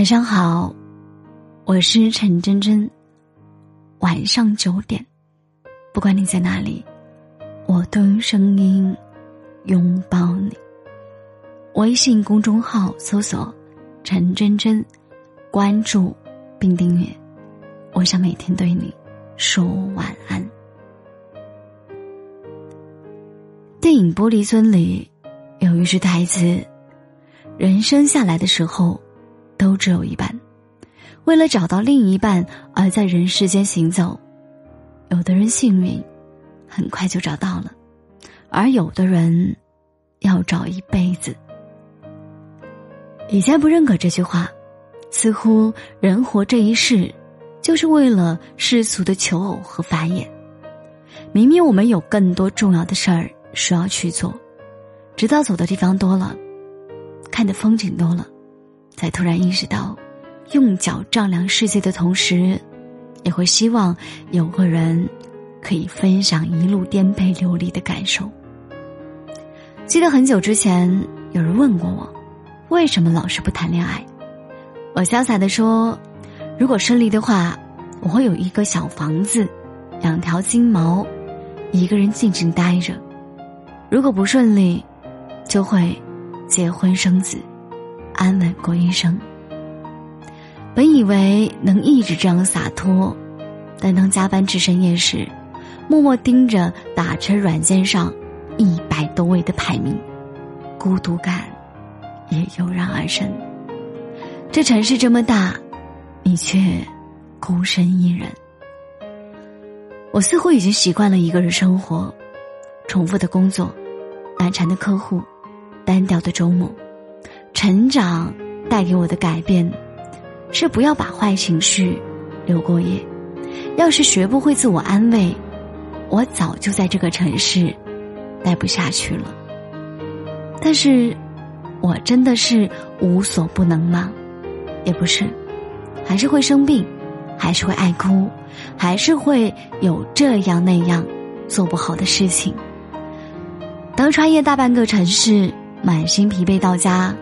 晚上好，我是陈真真。晚上九点，不管你在哪里，我都用声音拥抱你。微信公众号搜索“陈真真”，关注并订阅。我想每天对你说晚安。电影《玻璃樽》里有一句台词：“人生下来的时候。”都只有一半，为了找到另一半而在人世间行走，有的人幸运，很快就找到了，而有的人要找一辈子。以前不认可这句话，似乎人活这一世，就是为了世俗的求偶和繁衍。明明我们有更多重要的事儿需要去做，直到走的地方多了，看的风景多了。才突然意识到，用脚丈量世界的同时，也会希望有个人可以分享一路颠沛流离的感受。记得很久之前有人问过我，为什么老是不谈恋爱？我潇洒的说，如果顺利的话，我会有一个小房子，两条金毛，一个人静静待着；如果不顺利，就会结婚生子。安稳过一生。本以为能一直这样洒脱，但当加班至深夜时，默默盯着打车软件上一百多位的排名，孤独感也油然而生。这城市这么大，你却孤身一人。我似乎已经习惯了一个人生活，重复的工作，难缠的客户，单调的周末。成长带给我的改变，是不要把坏情绪留过夜。要是学不会自我安慰，我早就在这个城市待不下去了。但是，我真的是无所不能吗？也不是，还是会生病，还是会爱哭，还是会有这样那样做不好的事情。当穿越大半个城市，满心疲惫到家。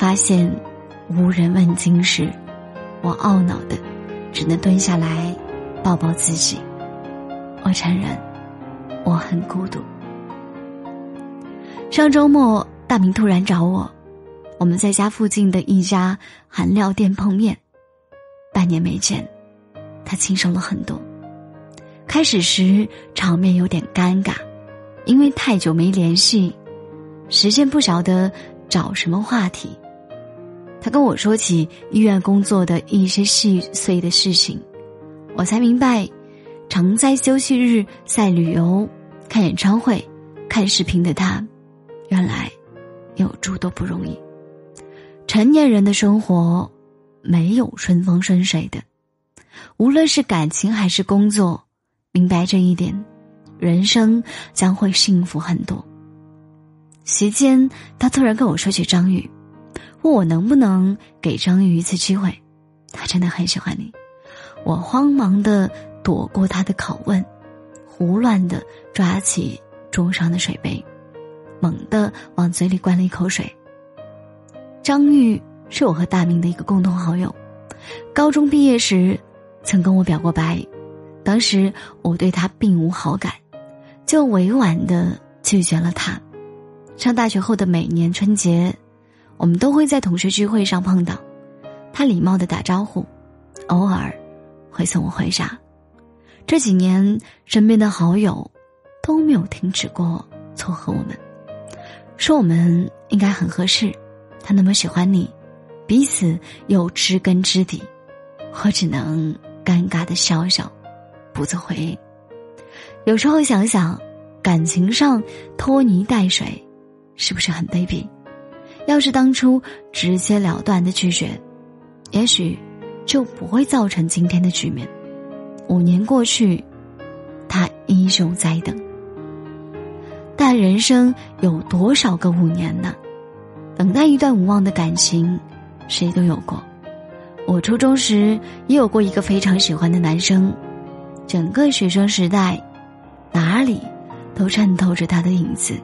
发现无人问津时，我懊恼的只能蹲下来抱抱自己。我承认我很孤独。上周末，大明突然找我，我们在家附近的一家韩料店碰面。半年没见，他轻瘦了很多。开始时场面有点尴尬，因为太久没联系，时间不晓得找什么话题。他跟我说起医院工作的一些细碎的事情，我才明白，常在休息日在旅游、看演唱会、看视频的他，原来有诸多不容易。成年人的生活没有顺风顺水的，无论是感情还是工作，明白这一点，人生将会幸福很多。席间，他突然跟我说起张宇。问我能不能给张玉一次机会，他真的很喜欢你。我慌忙的躲过他的拷问，胡乱的抓起桌上的水杯，猛地往嘴里灌了一口水。张玉是我和大明的一个共同好友，高中毕业时曾跟我表过白，当时我对他并无好感，就委婉的拒绝了他。上大学后的每年春节。我们都会在同学聚会上碰到，他礼貌的打招呼，偶尔会送我回家。这几年，身边的好友都没有停止过撮合我们，说我们应该很合适。他那么喜欢你，彼此又知根知底，我只能尴尬的笑笑，不做回应。有时候想想，感情上拖泥带水，是不是很卑鄙？要是当初直截了断的拒绝，也许就不会造成今天的局面。五年过去，他依旧在等。但人生有多少个五年呢？等待一段无望的感情，谁都有过。我初中时也有过一个非常喜欢的男生，整个学生时代，哪里都衬透着他的影子。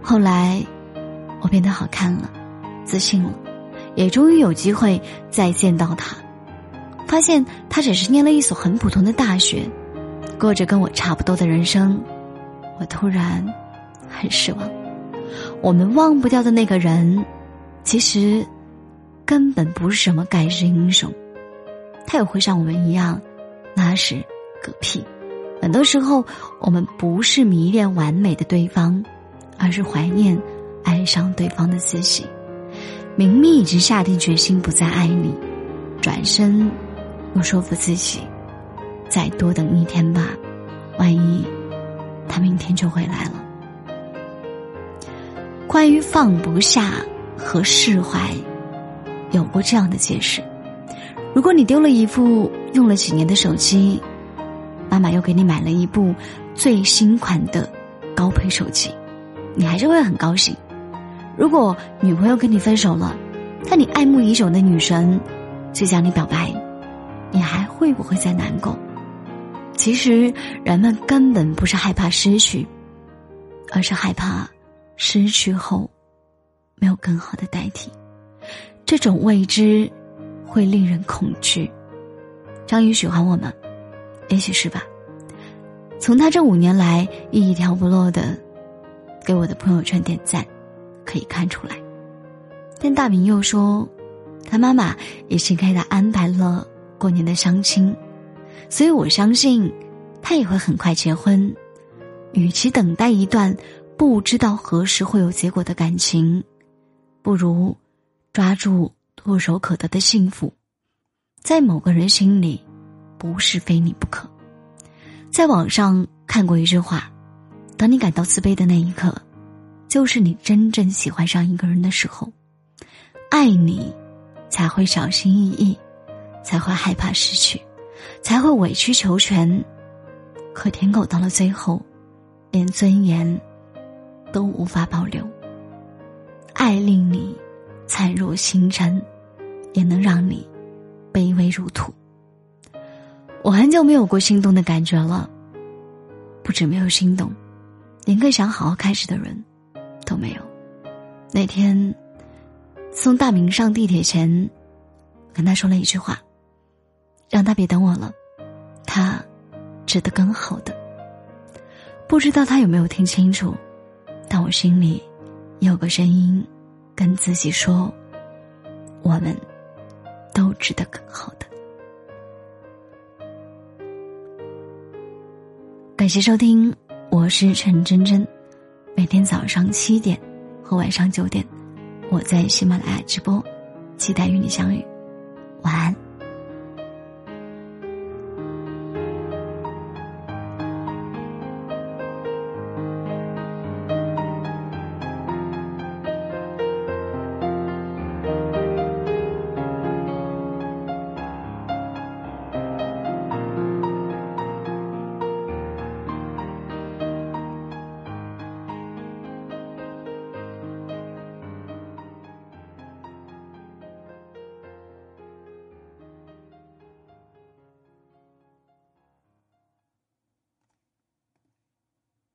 后来。我变得好看了，自信了，也终于有机会再见到他，发现他只是念了一所很普通的大学，过着跟我差不多的人生，我突然很失望。我们忘不掉的那个人，其实根本不是什么盖世英雄，他也会像我们一样拉屎嗝屁。很多时候，我们不是迷恋完美的对方，而是怀念爱上对方的自己。明明已经下定决心不再爱你，转身又说服自己再多等一天吧，万一他明天就回来了。关于放不下和释怀，有过这样的解释：如果你丢了一副用了几年的手机。妈妈又给你买了一部最新款的高配手机，你还是会很高兴。如果女朋友跟你分手了，但你爱慕已久的女神却向你表白，你还会不会再难过？其实人们根本不是害怕失去，而是害怕失去后没有更好的代替。这种未知会令人恐惧。张宇喜欢我们。也许是吧，从他这五年来一条不落的给我的朋友圈点赞，可以看出来。但大明又说，他妈妈已经给他安排了过年的相亲，所以我相信他也会很快结婚。与其等待一段不知道何时会有结果的感情，不如抓住唾手可得的幸福，在某个人心里。不是非你不可。在网上看过一句话：“当你感到自卑的那一刻，就是你真正喜欢上一个人的时候。爱你，才会小心翼翼，才会害怕失去，才会委曲求全。可舔狗到了最后，连尊严都无法保留。爱令你灿若星辰，也能让你卑微如土。”我很久没有过心动的感觉了，不止没有心动，连个想好好开始的人都没有。那天送大明上地铁前，跟他说了一句话，让他别等我了，他值得更好的。不知道他有没有听清楚，但我心里有个声音跟自己说，我们都值得更好的。感谢收听，我是陈真真。每天早上七点和晚上九点，我在喜马拉雅直播，期待与你相遇。晚安。